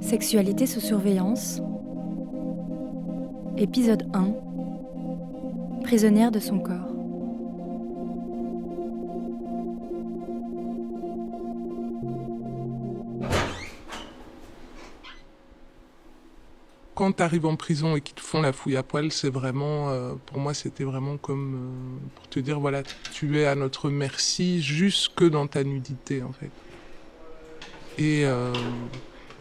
Sexualité sous surveillance. Épisode 1. Prisonnière de son corps. Quand tu arrives en prison et qu'ils te font la fouille à poil, c'est vraiment, euh, pour moi, c'était vraiment comme euh, pour te dire, voilà, tu es à notre merci jusque dans ta nudité, en fait. Et, euh,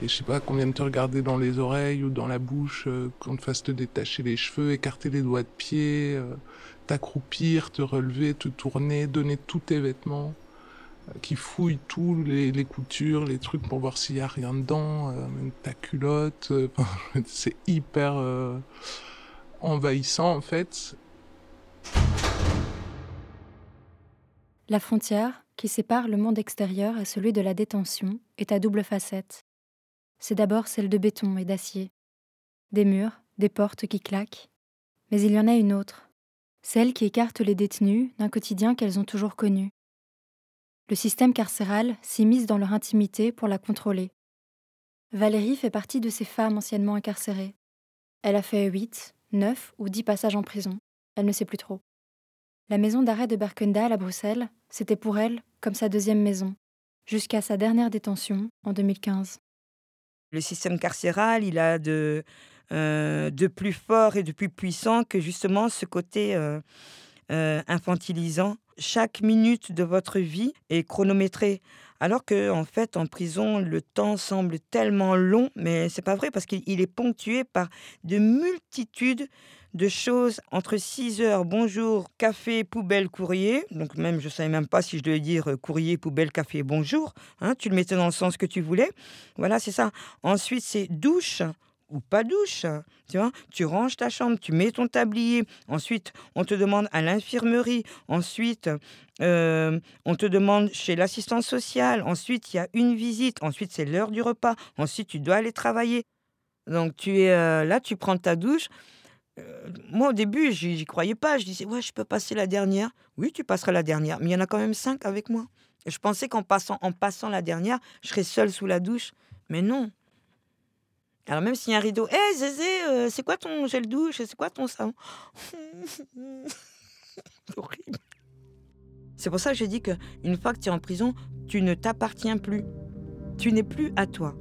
et je sais pas combien de te regarder dans les oreilles ou dans la bouche, qu'on te fasse te détacher les cheveux, écarter les doigts de pied, t'accroupir, te relever, te tourner, donner tous tes vêtements qui fouille tous les, coutures, les trucs pour voir s'il y a rien dedans, euh, ta culotte. Euh, c'est hyper euh, envahissant en fait. La frontière qui sépare le monde extérieur et celui de la détention est à double facette. C'est d'abord celle de béton et d'acier. Des murs, des portes qui claquent. Mais il y en a une autre, celle qui écarte les détenus d'un quotidien qu'elles ont toujours connu le système carcéral s'immisce dans leur intimité pour la contrôler. Valérie fait partie de ces femmes anciennement incarcérées. Elle a fait 8, 9 ou 10 passages en prison. Elle ne sait plus trop. La maison d'arrêt de Berkendal à Bruxelles, c'était pour elle comme sa deuxième maison, jusqu'à sa dernière détention en 2015. Le système carcéral, il a de, euh, de plus fort et de plus puissant que justement ce côté euh, euh, infantilisant chaque minute de votre vie est chronométrée. Alors que, en fait, en prison, le temps semble tellement long, mais c'est pas vrai parce qu'il est ponctué par de multitudes de choses entre 6 heures, bonjour, café, poubelle, courrier. Donc même, je savais même pas si je devais dire euh, courrier, poubelle, café, bonjour. Hein, tu le mettais dans le sens que tu voulais. Voilà, c'est ça. Ensuite, c'est douche ou pas douche. Tu vois, tu ranges ta chambre, tu mets ton tablier. Ensuite, on te demande à l'infirmerie. Ensuite, euh, on te demande chez l'assistance sociale. Ensuite, il y a une visite. Ensuite, c'est l'heure du repas. Ensuite, tu dois aller travailler. Donc, tu es euh, là, tu prends ta douche. Euh, moi, au début, j'y croyais pas. Je disais, ouais, je peux passer la dernière. Oui, tu passeras la dernière. Mais il y en a quand même cinq avec moi. je pensais qu'en passant, en passant la dernière, je serais seule sous la douche. Mais non, alors même s'il y a un rideau, hé hey, Zézé, euh, c'est quoi ton gel douche C'est quoi ton savon? Horrible. C'est pour ça que j'ai dit que une fois que tu es en prison, tu ne t'appartiens plus. Tu n'es plus à toi.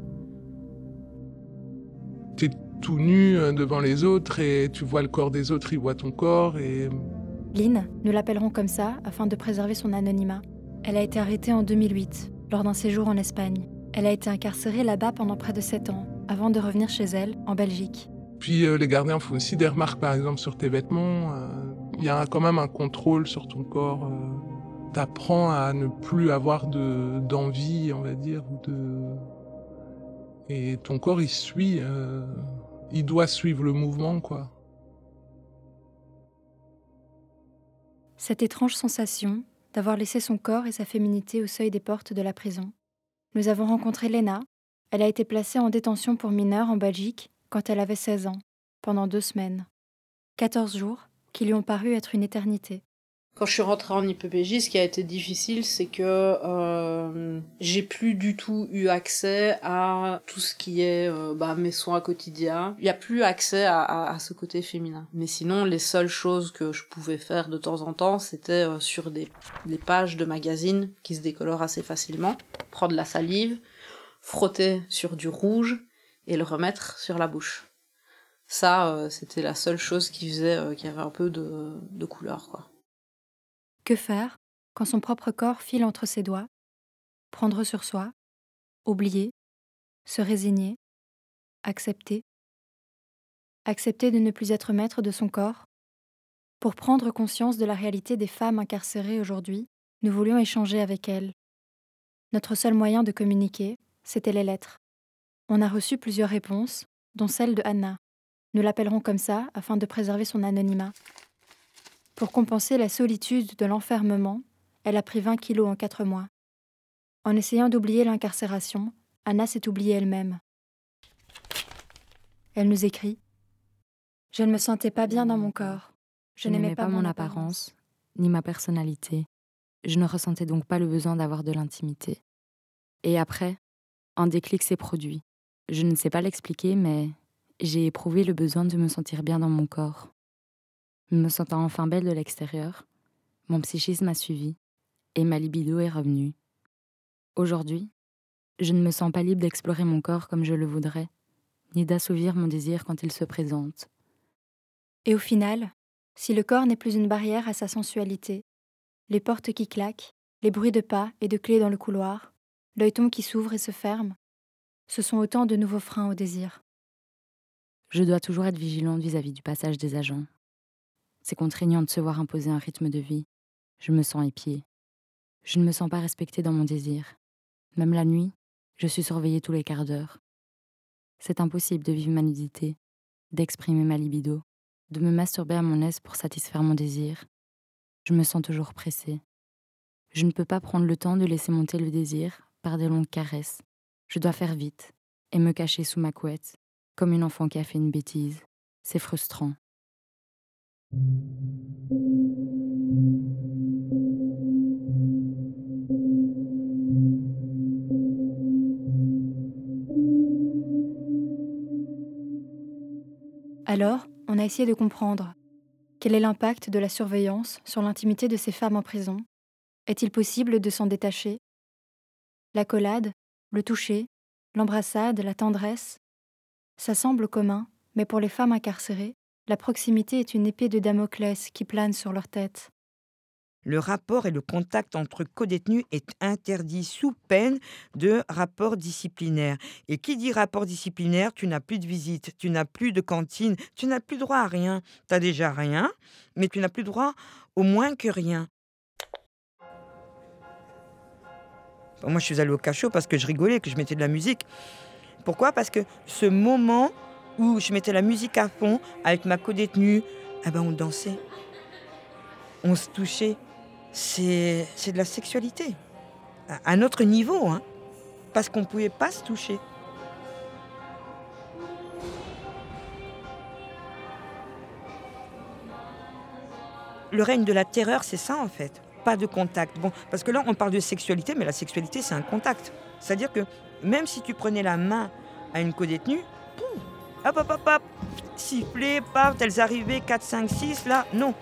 Tu es tout nu euh, devant les autres et tu vois le corps des autres, ils voient ton corps et... Lynn, nous l'appellerons comme ça afin de préserver son anonymat. Elle a été arrêtée en 2008, lors d'un séjour en Espagne. Elle a été incarcérée là-bas pendant près de 7 ans avant de revenir chez elle, en Belgique. Puis euh, les gardiens font aussi des remarques, par exemple, sur tes vêtements. Euh, il y a quand même un contrôle sur ton corps. Euh, T'apprends à ne plus avoir de d'envie, on va dire, de et ton corps il suit, il doit suivre le mouvement, quoi. Cette étrange sensation d'avoir laissé son corps et sa féminité au seuil des portes de la prison. Nous avons rencontré Lena, elle a été placée en détention pour mineurs en Belgique quand elle avait 16 ans, pendant deux semaines. 14 jours qui lui ont paru être une éternité. Quand je suis rentrée en IPPJ, ce qui a été difficile, c'est que euh, j'ai plus du tout eu accès à tout ce qui est euh, bah, mes soins quotidiens. Il n'y a plus accès à, ce côté féminin. Mais sinon, les seules choses que je pouvais faire de temps en temps, c'était euh, sur des, des pages de magazines qui se décolorent assez facilement, prendre la salive, frotter sur du rouge et le remettre sur la bouche. Ça, euh, c'était la seule chose qui faisait euh, avait un peu de, couleur. Que faire quand son propre corps file entre ses doigts Prendre sur soi Oublier Se résigner Accepter Accepter de ne plus être maître de son corps Pour prendre conscience de la réalité des femmes incarcérées aujourd'hui, nous voulions échanger avec elles. Notre seul moyen de communiquer, c'était les lettres. On a reçu plusieurs réponses, dont celle de Anna. Nous l'appellerons comme ça afin de préserver son anonymat. Pour compenser la solitude de l'enfermement, elle a pris 20 kilos en quatre mois. En essayant d'oublier l'incarcération, Anna s'est oubliée elle-même. Elle nous écrit Je ne me sentais pas bien dans mon corps. Je n'aimais pas, mon apparence. ni ma personnalité. Je ne ressentais donc pas le besoin d'avoir de l'intimité. Et après, un déclic s'est produit. Je ne sais pas l'expliquer, mais j'ai éprouvé le besoin de me sentir bien dans mon corps. Me sentant enfin belle de l'extérieur, mon psychisme a suivi et ma libido est revenue. Aujourd'hui, je ne me sens pas libre d'explorer mon corps comme je le voudrais, ni d'assouvir mon désir quand il se présente. Et au final, si le corps n'est plus une barrière à sa sensualité, les portes qui claquent, les bruits de pas et de clés dans le couloir, l'œilleton qui s'ouvre et se ferme, ce sont autant de nouveaux freins au désir. Je dois toujours être vigilante vis-à-vis du passage des agents. C'est contraignant de se voir imposer un rythme de vie. Je me sens épiée. Je ne me sens pas respectée dans mon désir. Même la nuit, je suis surveillée tous les quarts d'heure. C'est impossible de vivre ma nudité, d'exprimer ma libido, de me masturber à mon aise pour satisfaire mon désir. Je me sens toujours pressée. Je ne peux pas prendre le temps de laisser monter le désir par des longues caresses. Je dois faire vite et me cacher sous ma couette, comme une enfant qui a fait une bêtise. C'est frustrant. Alors, on a essayé de comprendre quel est l'impact de la surveillance sur l'intimité de ces femmes en prison? Est-il possible de s'en détacher? L'accolade, le toucher, l'embrassade, la tendresse, ça semble commun, mais pour les femmes incarcérées, la proximité est une épée de Damoclès qui plane sur leur tête. Le rapport et le contact entre codétenus est interdit sous peine de rapport disciplinaire. Et qui dit rapport disciplinaire, tu n'as plus de visite, tu n'as plus de cantine, tu n'as plus droit à rien. Tu as déjà rien, mais tu n'as plus droit au moins que rien. Moi, je suis allée au cachot parce que je rigolais, que je mettais de la musique. Pourquoi? Parce que ce moment où je mettais la musique à fond avec ma codétenue, eh ben on dansait, on se touchait c'est, de la sexualité. À un autre niveau, hein, parce qu'on ne pouvait pas se toucher. Le règne de la terreur, c'est ça en fait. Pas de contact. Bon, parce que là, on parle de sexualité, mais la sexualité, c'est un contact. C'est-à-dire que même si tu prenais la main à une co-détenue, hop, hop, hop, hop, siffler, paf, elles arrivaient 4, 5, 6, là, non.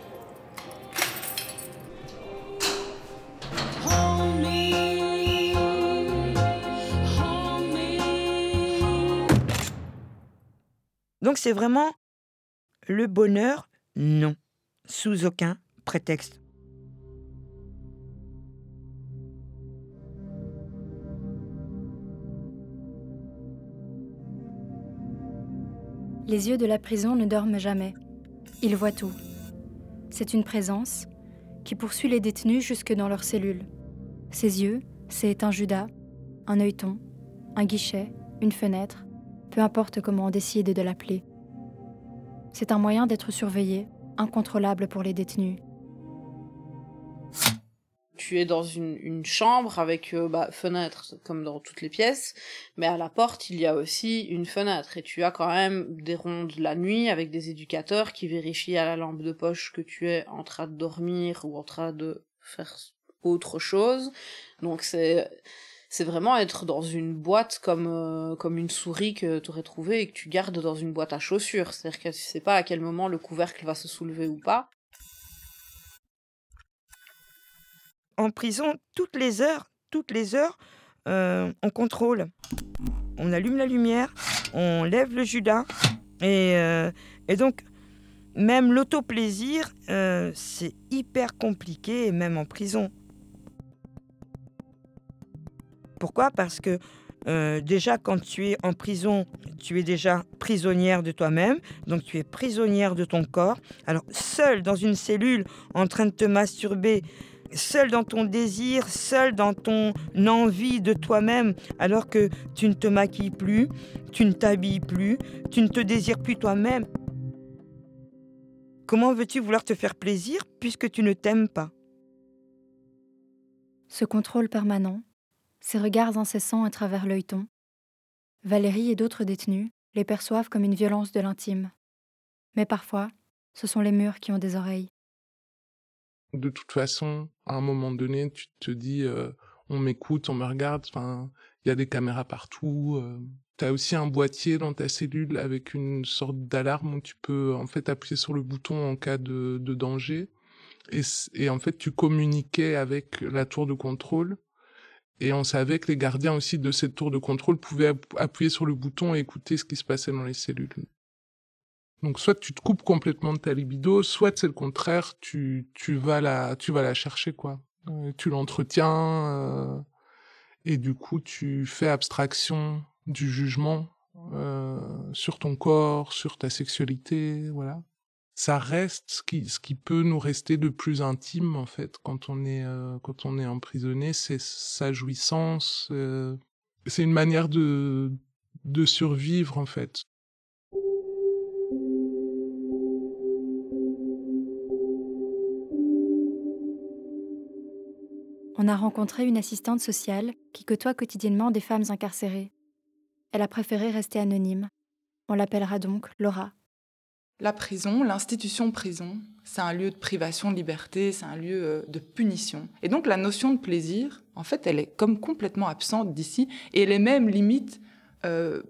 Donc c'est vraiment le bonheur, non, sous aucun prétexte. Les yeux de la prison ne dorment jamais. Ils voient tout. C'est une présence qui poursuit les détenus jusque dans leurs cellules. Ces yeux, c'est un Judas, un œilleton, un guichet, une fenêtre, peu importe comment on décide de l'appeler. C'est un moyen d'être surveillé, incontrôlable pour les détenus. Tu es dans une, chambre avec euh, bah, fenêtre comme dans toutes les pièces, mais à la porte il y a aussi une fenêtre et tu as quand même des rondes la nuit avec des éducateurs qui vérifient à la lampe de poche que tu es en train de dormir ou en train de faire autre chose. Donc c'est c'est vraiment être dans une boîte comme, euh, comme une souris que tu aurais trouvée et que tu gardes dans une boîte à chaussures. C'est-à-dire que tu sais pas à quel moment le couvercle va se soulever ou pas. En prison, toutes les heures, toutes les heures, euh, on contrôle. On allume la lumière, on lève le judas. Et, euh, donc, même l'autoplaisir, c'est hyper compliqué, même en prison. Pourquoi? Parce que euh, déjà, quand tu es en prison, tu es déjà prisonnière de toi-même, donc tu es prisonnière de ton corps. Alors, seule dans une cellule, en train de te masturber, seule dans ton désir, seule dans ton envie de toi-même, alors que tu ne te maquilles plus, tu ne t'habilles plus, tu ne te désires plus toi-même. Comment veux-tu vouloir te faire plaisir puisque tu ne t'aimes pas? Ce contrôle permanent, ses regards incessants à travers l'œilleton. Valérie et d'autres détenus les perçoivent comme une violence de l'intime. Mais parfois, ce sont les murs qui ont des oreilles. De toute façon, à un moment donné, tu te dis, euh, on m'écoute, on me regarde, enfin, il y a des caméras partout. Euh. Tu aussi un boîtier dans ta cellule avec une sorte d'alarme où tu peux en fait appuyer sur le bouton en cas de, de danger. Et, et, en fait, tu communiquais avec la tour de contrôle. Et on savait que les gardiens aussi de cette tour de contrôle pouvaient appuyer sur le bouton et écouter ce qui se passait dans les cellules. Donc soit tu te coupes complètement de ta libido, soit c'est le contraire, tu, tu, vas la, tu vas la chercher, quoi. Euh, tu l'entretiens, euh, et du coup tu fais abstraction du jugement euh, sur ton corps, sur ta sexualité, voilà. Ça reste ce qui, ce qui peut nous rester de plus intime, en fait, quand on est, quand on est emprisonné, c'est sa jouissance, c'est une manière de, de survivre, en fait. On a rencontré une assistante sociale qui côtoie quotidiennement des femmes incarcérées. Elle a préféré rester anonyme. On l'appellera donc Laura. La prison, l'institution prison, c'est un lieu de privation de liberté, c'est un lieu euh, de punition. Et donc la notion de plaisir, en fait, elle est comme complètement absente d'ici, et elle est même limite euh,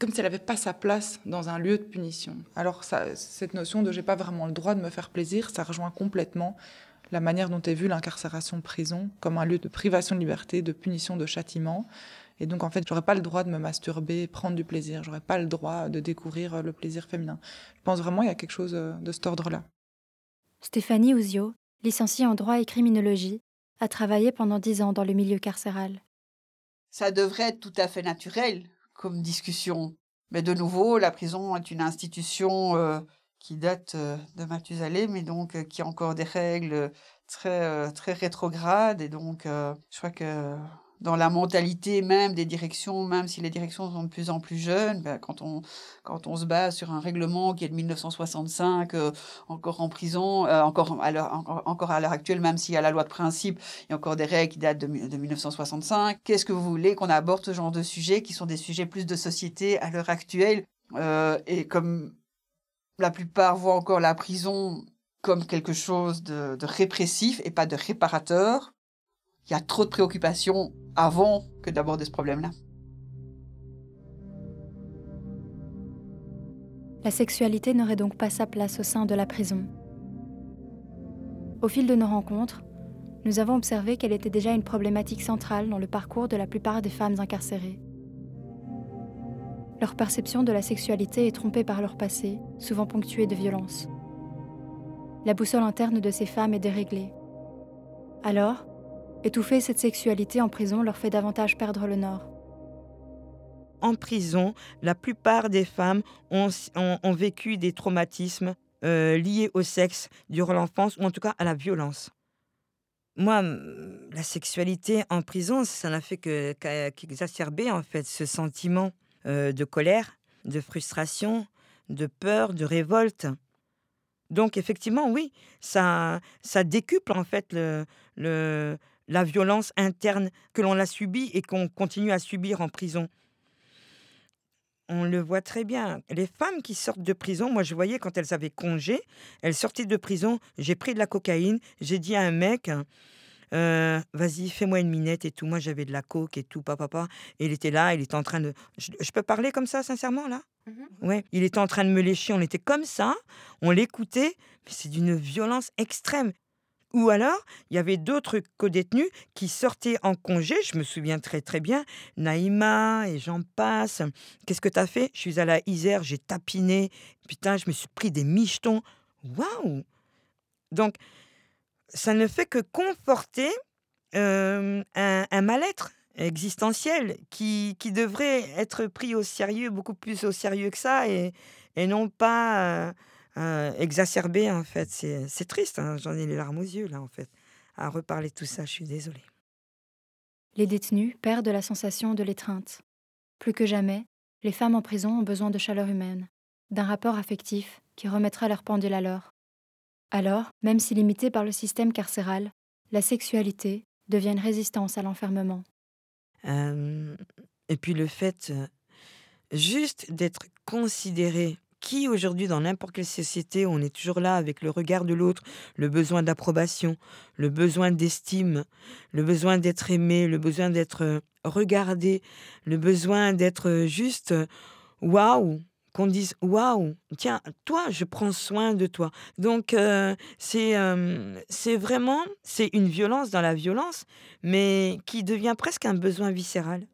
comme si elle n'avait pas sa place dans un lieu de punition. Alors cette notion de j'ai pas vraiment le droit de me faire plaisir, ça rejoint complètement la manière dont est vue l'incarcération prison comme un lieu de privation de liberté, de punition, de châtiment. Et donc, en fait, j'aurais pas le droit de me masturber, prendre du plaisir. J'aurais pas le droit de découvrir euh, le plaisir féminin. Je pense vraiment qu'il y a quelque chose euh, de cet ordre-là. Stéphanie Ouzio, licenciée en droit et criminologie, a travaillé pendant dix ans dans le milieu carcéral. Ça devrait être tout à fait naturel comme discussion. Mais de nouveau, la prison est une institution euh, qui date de Mathusalem mais donc qui a encore des règles très, très rétrogrades. Et donc, je crois que dans la mentalité même des directions, même si les directions sont de plus en plus jeunes, ben, quand, on, quand on se base sur un règlement qui est de 1965, encore en prison, encore à l'heure encore à l'heure actuelle, même s'il y a la loi de principe, il y a encore des règles qui datent de, de 1965. Qu'est-ce que vous voulez qu'on aborde ce genre de sujets qui sont des sujets plus de société à l'heure actuelle Et comme la plupart voient encore la prison comme quelque chose de, répressif et pas de réparateur. Il y a trop de préoccupations avant que d'aborder ce problème-là. La sexualité n'aurait donc pas sa place au sein de la prison. Au fil de nos rencontres, nous avons observé qu'elle était déjà une problématique centrale dans le parcours de la plupart des femmes incarcérées. Leur perception de la sexualité est trompée par leur passé, souvent ponctué de violence. La boussole interne de ces femmes est déréglée. Alors, étouffer cette sexualité en prison leur fait davantage perdre le nord. En prison, la plupart des femmes ont, vécu des traumatismes euh, liés au sexe durant l'enfance ou en tout cas à la violence. Moi, la sexualité en prison, ça n'a fait qu'exacerber en fait ce sentiment euh, de colère, de frustration, de peur, de révolte. Donc effectivement, oui, ça, ça décuple en fait le, la violence interne que l'on a subie et qu'on continue à subir en prison. On le voit très bien. Les femmes qui sortent de prison, moi je voyais quand elles avaient congé, elles sortaient de prison, j'ai pris de la cocaïne, j'ai dit à un mec, euh, vas-y, fais-moi une minette et tout. Moi, j'avais de la coke et tout, papa, papa. Et il était là, il était en train de. Je, peux parler comme ça, sincèrement, là? Mmh Ouais. Il était en train de me lécher, on était comme ça, on l'écoutait, mais c'est d'une violence extrême. Ou alors, il y avait d'autres co-détenus qui sortaient en congé, je me souviens très très bien, Naïma et j'en passe. Qu'est-ce que t'as fait? Je suis à la Isère, j'ai tapiné, putain, je me suis pris des michetons. Waouh Donc, ça ne fait que conforter un, mal-être existentiel qui, qui, devrait être pris au sérieux, beaucoup plus au sérieux que ça, et, et non pas exacerbé, en fait. C'est triste, hein, j'en ai les larmes aux yeux, là, en fait, à reparler tout ça, je suis désolée. Les détenus perdent la sensation de l'étreinte. Plus que jamais, les femmes en prison ont besoin de chaleur humaine, d'un rapport affectif qui remettra leur pendule à l'heure. Alors, même si limitée par le système carcéral, la sexualité devient une résistance à l'enfermement. et puis le fait juste d'être considéré qui aujourd'hui, dans n'importe quelle société, on est toujours là avec le regard de l'autre, le besoin d'approbation, le besoin d'estime, le besoin d'être aimé, le besoin d'être euh, regardé, le besoin d'être euh, juste euh, waouh, qu'on dise waouh, tiens, toi, je prends soin de toi. Donc c'est c'est vraiment c'est une violence dans la violence, mais qui devient presque un besoin viscéral.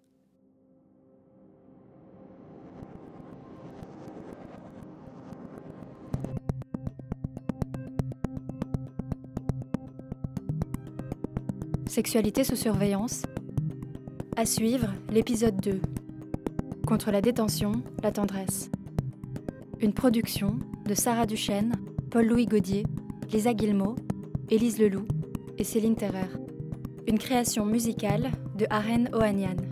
Sexualité sous surveillance. À suivre, l'épisode 2. Contre la détention, la tendresse. Une production de Sarah Duchesne, Paul-Louis Gaudier, Lisa Guillemot, Élise Leloup et Céline Terrer. Une création musicale de Aren Ohanian.